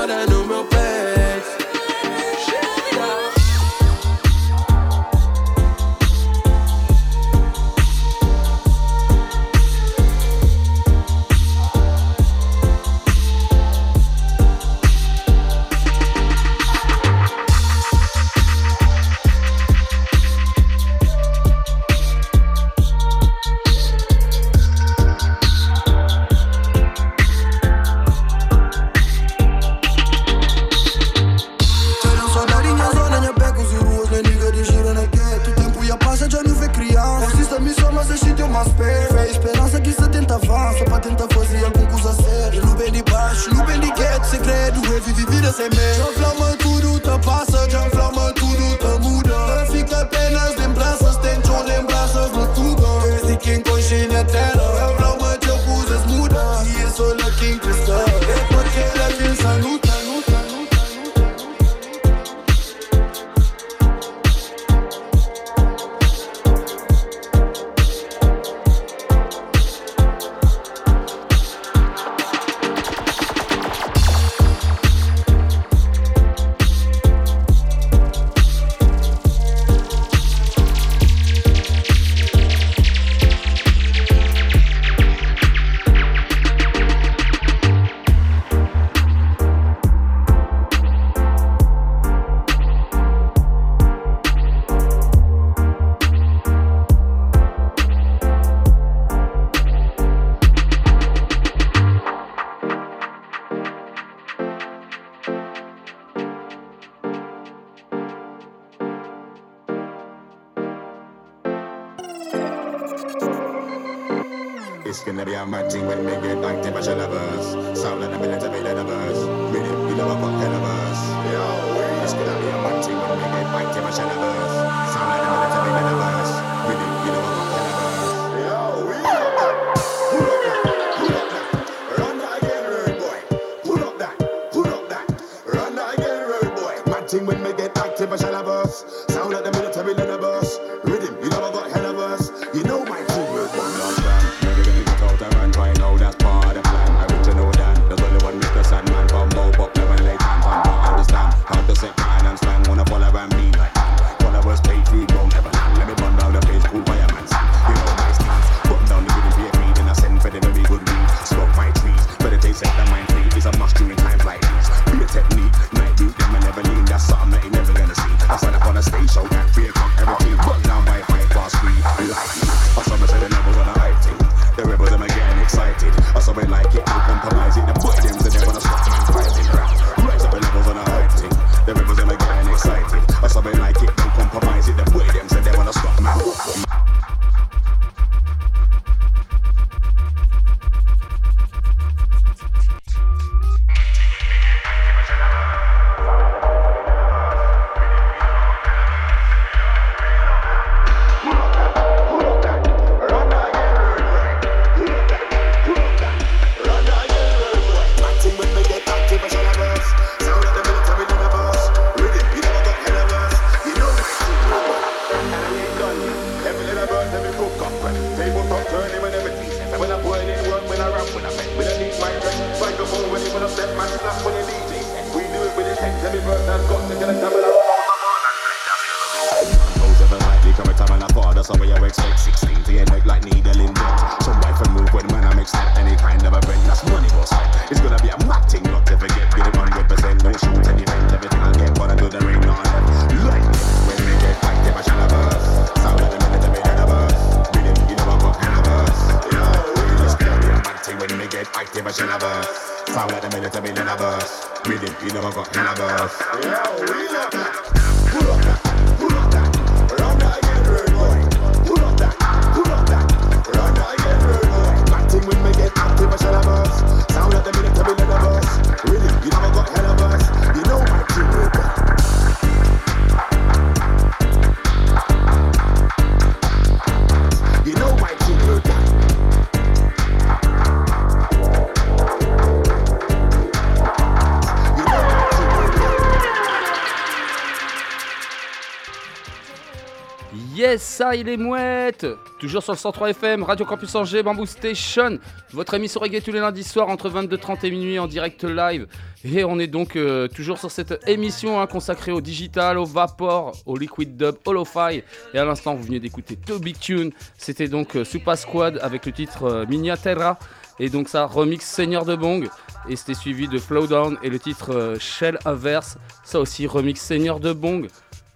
[SPEAKER 9] ça il est mouette. Toujours sur le 103 FM, Radio Campus Angers, Bamboo Station, votre émission reggae tous les lundis soirs entre 22h30 et minuit en direct live. Et on est donc euh, toujours sur cette émission hein, consacrée au digital, au vapor, au liquid dub, au lo-fi. Et à l'instant, vous venez d'écouter Toby Tune. C'était donc euh, Supa Squad avec le titre euh, Miniaterra. Et donc ça, remix Seigneur de Bong. Et c'était suivi de Flowdown et le titre euh, Shell Averse. Ça aussi, remix Seigneur de Bong.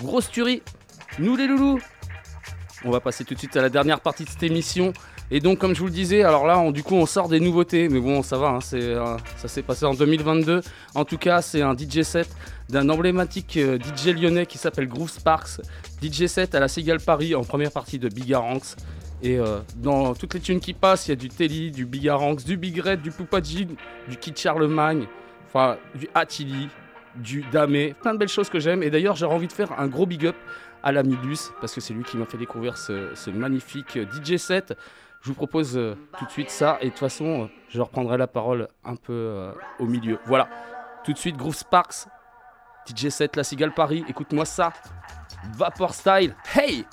[SPEAKER 9] Grosse tuerie Nous les loulous on va passer tout de suite à la dernière partie de cette émission. Et donc, comme je vous le disais, alors là, on, du coup, on sort des nouveautés. Mais bon, ça va, hein, euh, ça s'est passé en 2022. En tout cas, c'est un DJ set d'un emblématique euh, DJ lyonnais qui s'appelle Groove Sparks. DJ set à la Cigale Paris en première partie de Bigaranx. Et euh, dans toutes les tunes qui passent, il y a du Telly, du Bigaranx, du Big Red, du Poupadji, du Kit Charlemagne, enfin, du Attili, du Damé. Plein de belles choses que j'aime. Et d'ailleurs, j'aurais envie de faire un gros big up à l'Amnibus, parce que c'est lui qui m'a fait découvrir ce, magnifique DJ set. Je vous propose euh, tout de suite ça, et de toute façon, je reprendrai la parole un peu euh, au milieu. Voilà, tout de suite, Groove Sparks, DJ set La Cigale Paris, écoute-moi ça. Vapor Style, hey!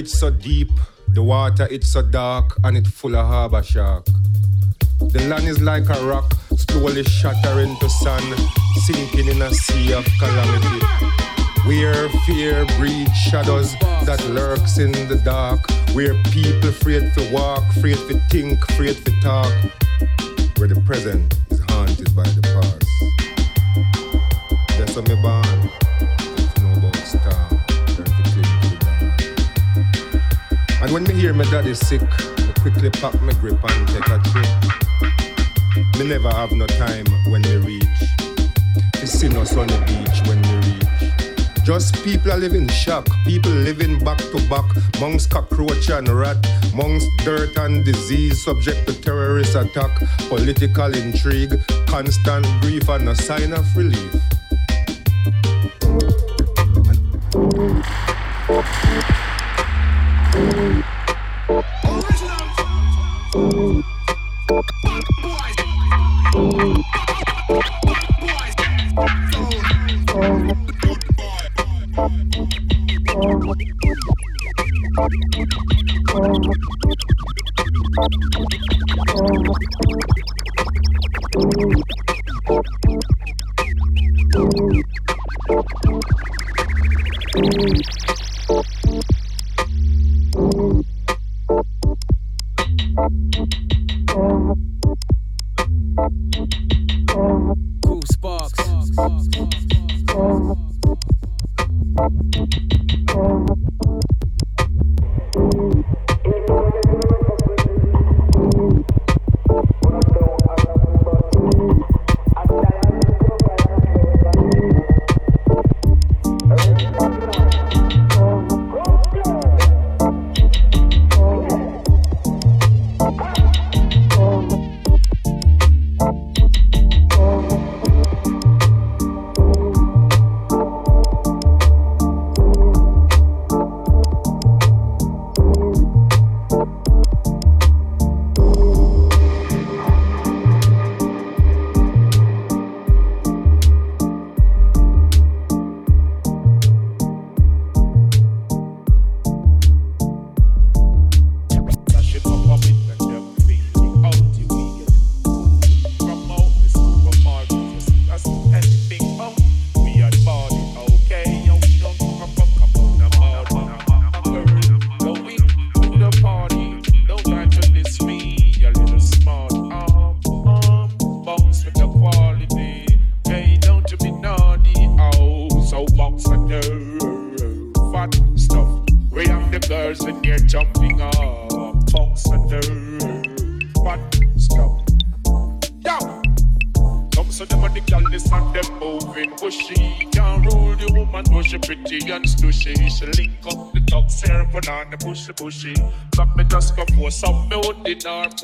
[SPEAKER 10] It's so deep. The water, it's so dark, and it's full of harbor shark. The land is like a rock, slowly shattering to sand, sinking in a sea of calamity. Where fear breeds shadows that lurks in the dark. Where people afraid to walk, afraid to think, afraid to talk. Where the present is haunted by the past. That's how me born. Hear my daddy sick, I quickly pack my grip and take a trip. Me never have no time when me reach. To see on the beach when me reach. Just people are living shock, people living back to back, amongst cockroach and rat, amongst dirt and disease, subject to terrorist attack, political intrigue, constant grief and a sign of relief.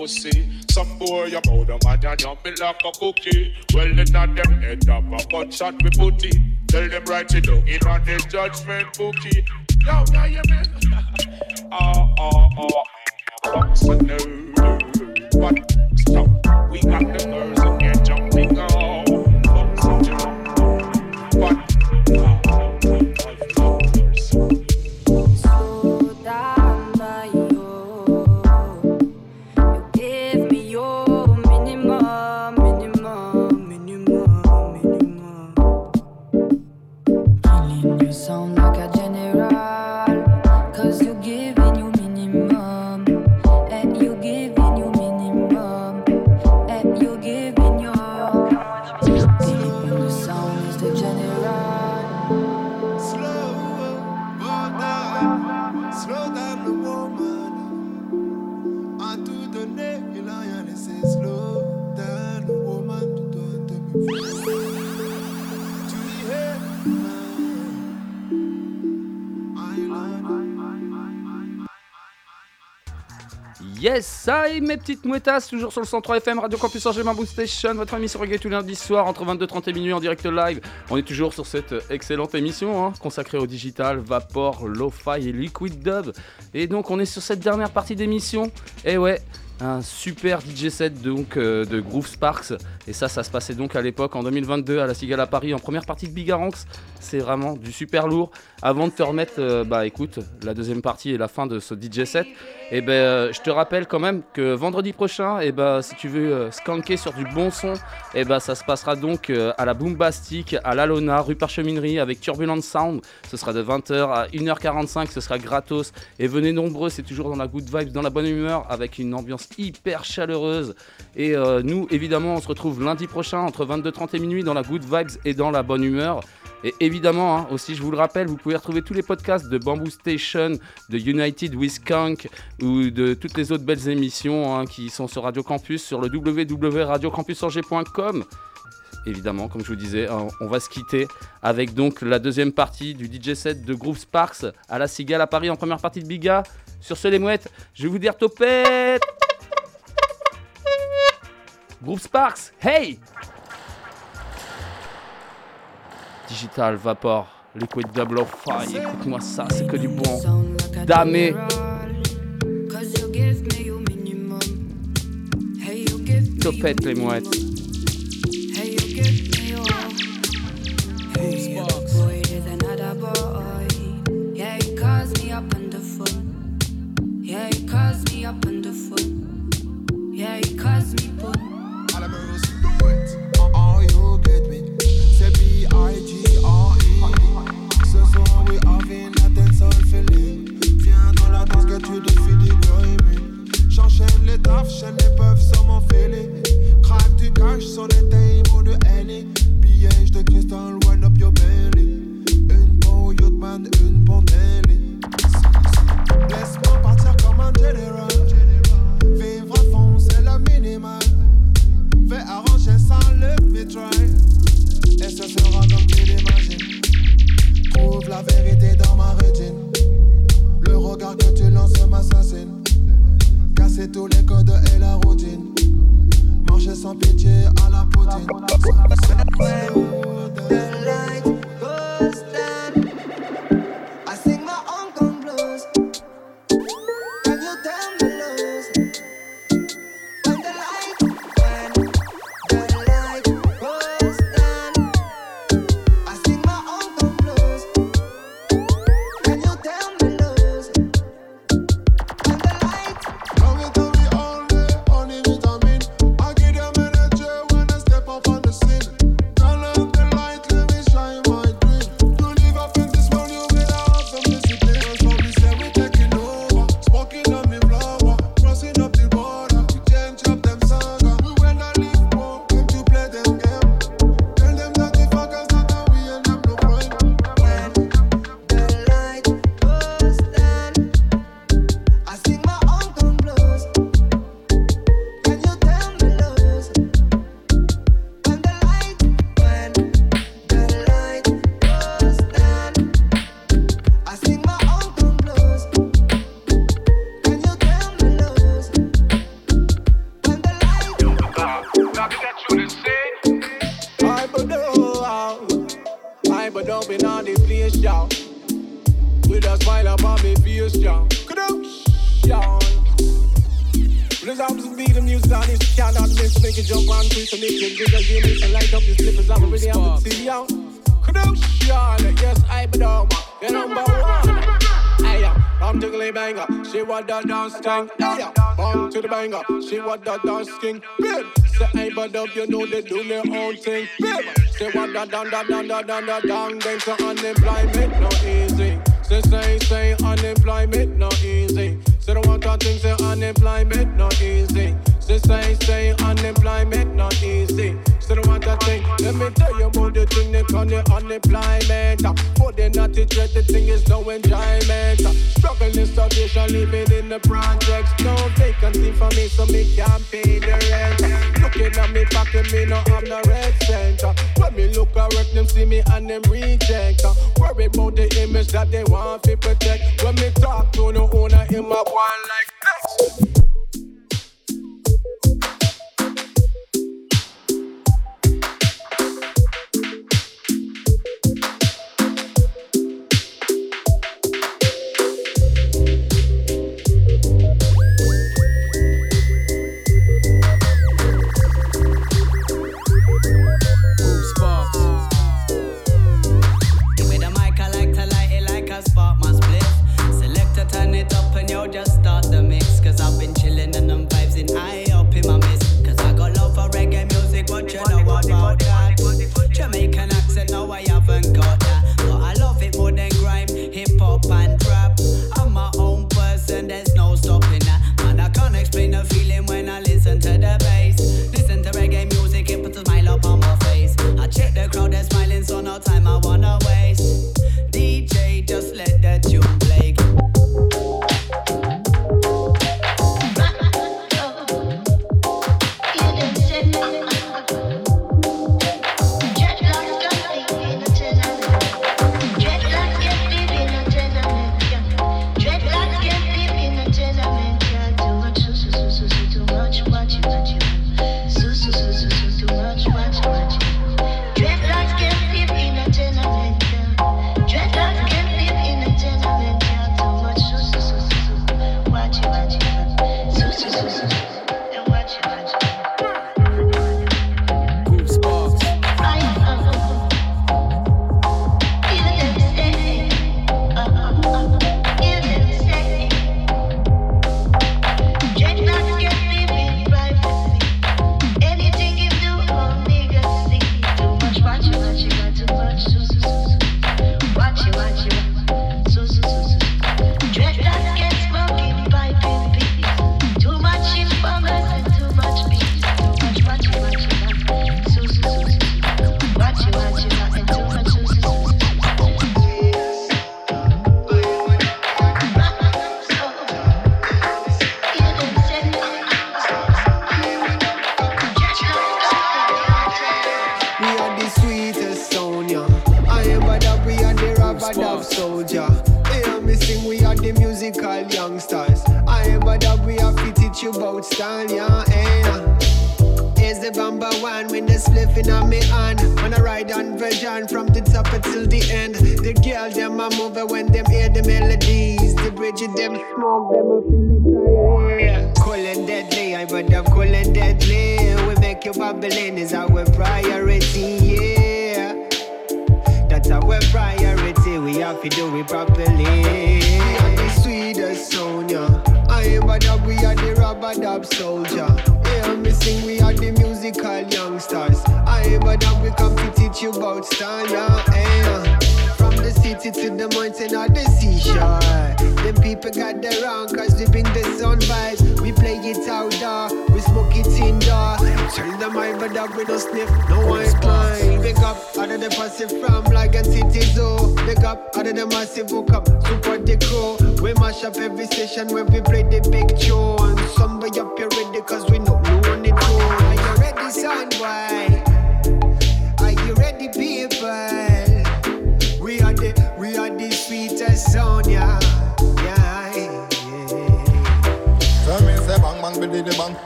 [SPEAKER 11] Pussy. Some boy, you bow them and you yum me like a cookie. Well, then at them head up a butt shot we put it. Tell them right it down in on the judgment bookie. Yo, now you?
[SPEAKER 1] Ça et mes petites mouettasses, toujours sur le 103 FM, Radio Campus Angers Bamboo Station, votre émission reggae tous les lundis soirs entre 22h30 et minuit en direct live. On est toujours sur cette excellente émission hein, consacrée au digital, vapor, lo-fi et liquid dub. Et donc on est sur cette dernière partie d'émission. Et ouais, un super DJ set donc euh, de Groove Sparks et ça ça se passait donc à l'époque en 2022 à la Cigale à Paris en première partie de Bigaranx c'est vraiment du super lourd. Avant de te remettre euh, bah écoute la deuxième partie et la fin de ce DJ set et ben euh, je te rappelle quand même que vendredi prochain et ben si tu veux euh, skanker sur du bon son et ben ça se passera donc euh, à la Boombastic à l'Alona rue Parcheminerie avec Turbulent Sound. Ce sera de 20h à 1h45 ce sera gratos. Et venez nombreux c'est toujours dans la good vibes dans la bonne humeur avec une ambiance hyper chaleureuse. Et nous évidemment on se retrouve lundi prochain entre 22h30 et minuit dans la good vibes et dans la bonne humeur et évidemment, hein, aussi, je vous le rappelle, vous pouvez retrouver tous les podcasts de Bamboo Station, de United with Skunk ou de toutes les autres belles émissions hein, qui sont sur Radio Campus sur le www.radiocampusangers.com. Évidemment, comme je vous disais, hein, on va se quitter avec donc la deuxième partie du DJ set de Groove Sparks à la Cigale à Paris en première partie de Biga. Sur ce, les mouettes, je vais vous dire topette Groove Sparks, hey Digital Vapor, Liquid Double of Fire, écoute-moi ça, c'est que du bon. Damé,
[SPEAKER 12] Cause you give me your minimum. Hey, you give me
[SPEAKER 1] topette les mouettes.
[SPEAKER 12] Hey, you give me your.
[SPEAKER 3] Les puffs sur mon fêlé. Craque du cash sur les tables de Henny. Piège de cristal, wind up your belly. Une pour Yachtman, une pour Nelly. Laisse-moi partir comme un général. Vivre à fond, c'est le minimal. Fais arranger ça, le try Et ce sera comme tu l'imagines Trouve la vérité dans ma rétine Le regard que tu lances m'assassine Casser tous les codes et la routine. Marcher sans pitié à la poutine Hey, yeah, bang to the banger. She want the dance king. Babe, say hey, but up, you know they do their own thing. Babe, say what the down, down, down, down, down, down, down. Then to unemployment, no easy. Say, say, say, unemployment, no easy. Say, the one thing, say, unemployment, no easy. Say, say, say, unemployment, no easy. Say, the one thing, let me tell you about the thing they call the unemployment. Uh. They're not the threat, the thing is no enjoyment. Uh. Struggling, starvation, living in the projects. No vacancy for me, so me can't pay the rent. Uh. Looking at me pocket, me no have no red center. When me look work, them see me and them reject. Worry about the image that they want to protect. When me talk to the owner, him a one like this.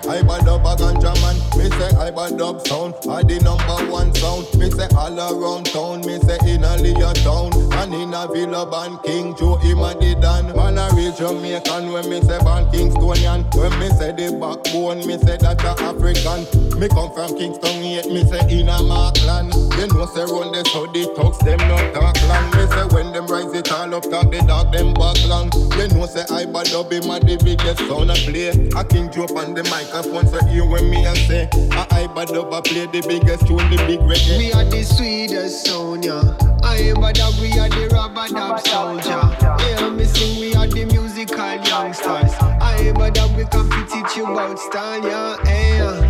[SPEAKER 13] I
[SPEAKER 14] bad up a ganja man. Me say I bad up sound. I the number one sound. Me say all around town. Me say in a Leah town. And in a Villa band King Joe him a the Dan Man a real Jamaican When me say band Kingstonian. When me say the backbone Me say that a African. Me come from Kingston yet Me say in a Markland. You know say run the so talks Them not talk long Me say when them rise it all up Talk the dog them back long You know say I bad up Him a the biggest sound a play. A King Joe on the microphone So hear when me a say I I bad up I play the biggest tune The big reggae
[SPEAKER 13] We are the sweetest sound, yeah. I am a dog, we are the rubber dub soldier. Yeah, me sing, we are the musical youngsters. I am a dog, we to teach you about style, yeah.
[SPEAKER 15] Eh, yeah.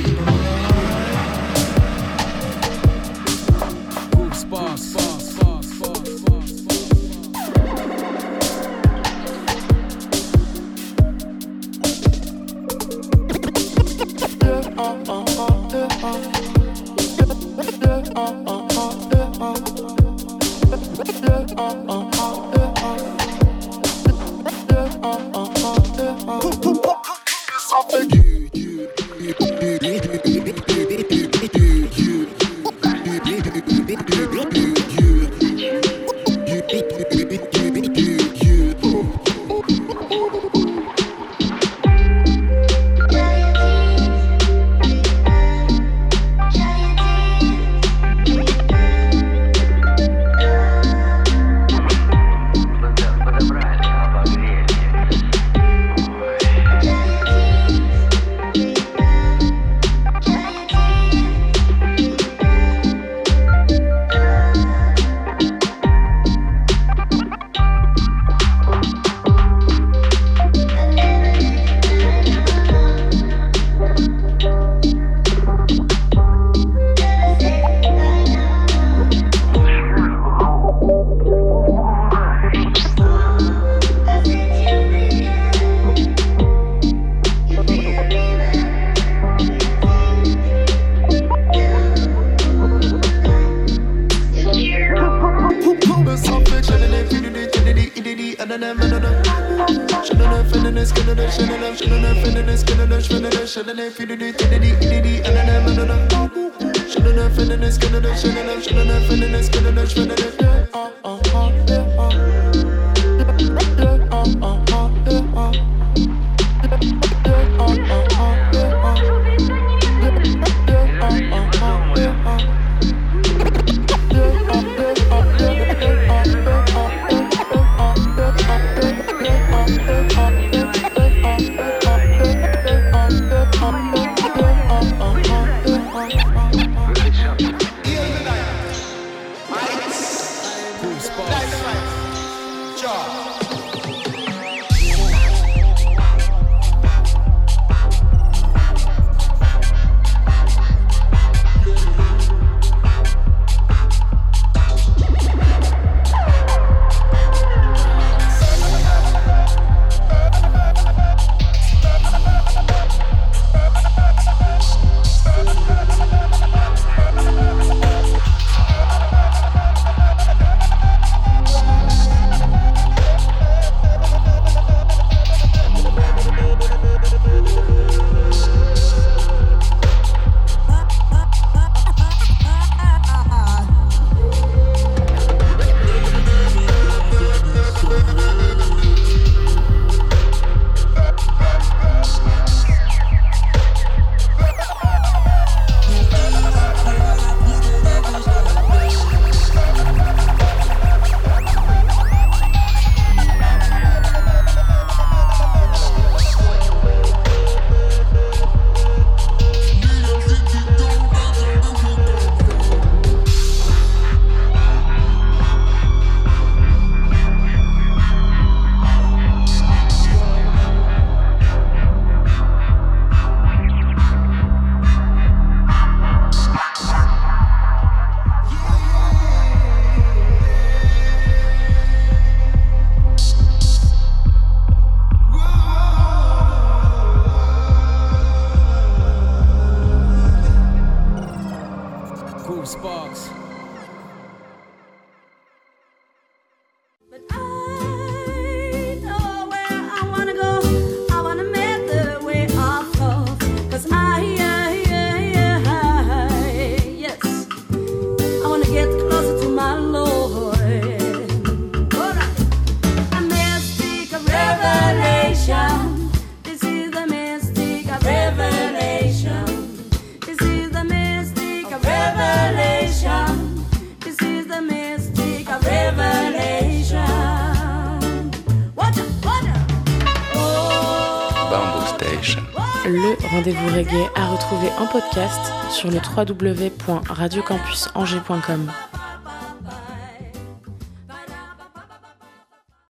[SPEAKER 15] à retrouver en podcast sur le www.radiocampusangers.com.